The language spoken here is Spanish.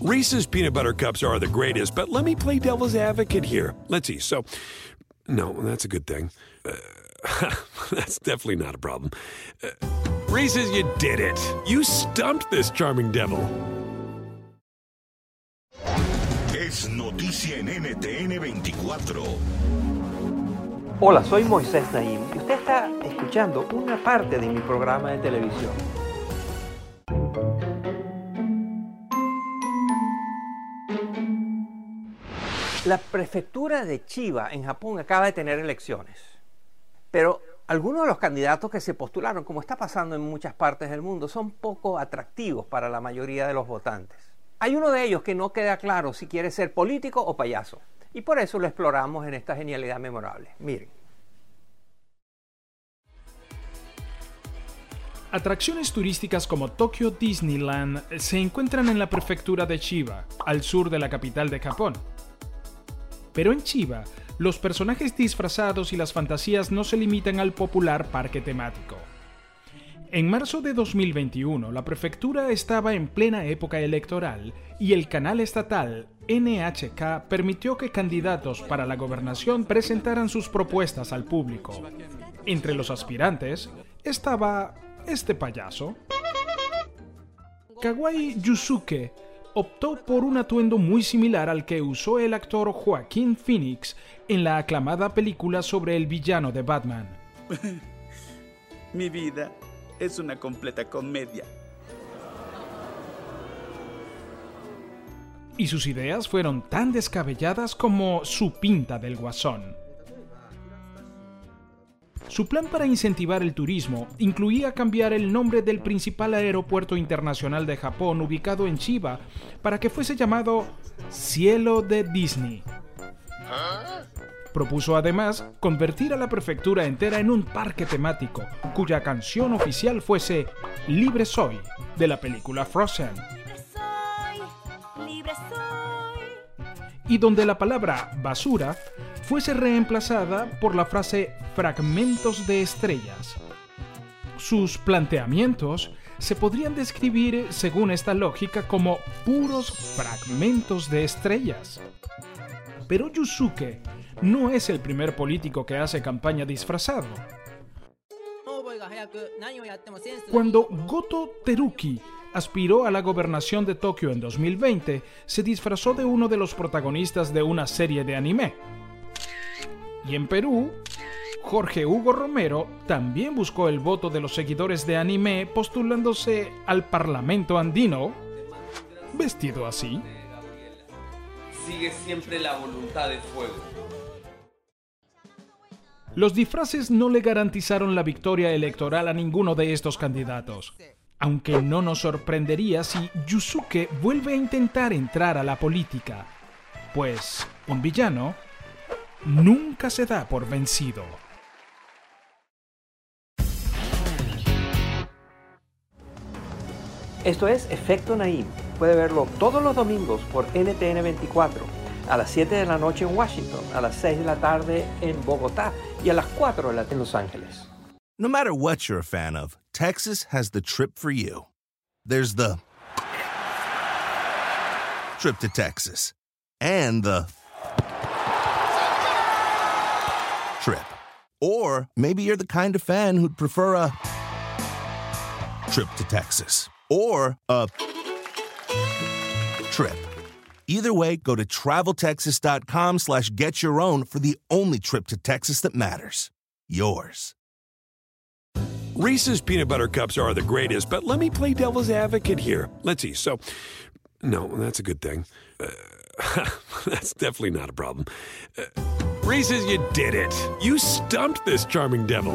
Reese's peanut butter cups are the greatest, but let me play devil's advocate here. Let's see. So, no, that's a good thing. Uh, that's definitely not a problem. Uh, Reese's, you did it. You stumped this charming devil. Es noticia en NTN 24. Hola, soy Moisés Naim y usted está escuchando una parte de mi programa de televisión. La prefectura de Chiba en Japón acaba de tener elecciones, pero algunos de los candidatos que se postularon, como está pasando en muchas partes del mundo, son poco atractivos para la mayoría de los votantes. Hay uno de ellos que no queda claro si quiere ser político o payaso, y por eso lo exploramos en esta genialidad memorable. Miren. Atracciones turísticas como Tokyo Disneyland se encuentran en la prefectura de Chiba, al sur de la capital de Japón. Pero en Chiba, los personajes disfrazados y las fantasías no se limitan al popular parque temático. En marzo de 2021, la prefectura estaba en plena época electoral y el canal estatal NHK permitió que candidatos para la gobernación presentaran sus propuestas al público. Entre los aspirantes estaba este payaso. Kawai Yusuke optó por un atuendo muy similar al que usó el actor Joaquín Phoenix en la aclamada película sobre el villano de Batman. Mi vida es una completa comedia. Y sus ideas fueron tan descabelladas como su pinta del guasón. Su plan para incentivar el turismo incluía cambiar el nombre del principal aeropuerto internacional de Japón ubicado en Chiba para que fuese llamado Cielo de Disney. Propuso además convertir a la prefectura entera en un parque temático, cuya canción oficial fuese Libre Soy, de la película Frozen. Y donde la palabra basura fuese reemplazada por la frase fragmentos de estrellas. Sus planteamientos se podrían describir, según esta lógica, como puros fragmentos de estrellas. Pero Yusuke no es el primer político que hace campaña disfrazado. Cuando Goto Teruki aspiró a la gobernación de Tokio en 2020, se disfrazó de uno de los protagonistas de una serie de anime. Y en Perú, Jorge Hugo Romero también buscó el voto de los seguidores de anime postulándose al Parlamento andino vestido así. Sigue siempre la voluntad de fuego. Los disfraces no le garantizaron la victoria electoral a ninguno de estos candidatos. Aunque no nos sorprendería si Yusuke vuelve a intentar entrar a la política, pues un villano nunca se da por vencido. Esto es Efecto Naim. Puede verlo todos los domingos por NTN 24, a las 7 de la noche en Washington, a las 6 de la tarde en Bogotá y a las 4 en Los Ángeles. No matter what you're a fan of, Texas has the trip for you. There's the trip to Texas and the Or maybe you're the kind of fan who'd prefer a trip to Texas or a trip. Either way, go to traveltexas.com slash get your own for the only trip to Texas that matters. Yours. Reese's peanut butter cups are the greatest, but let me play devil's advocate here. Let's see. So, no, that's a good thing. Uh, that's definitely not a problem. Uh, Reese's, you did it. You stumped this charming devil.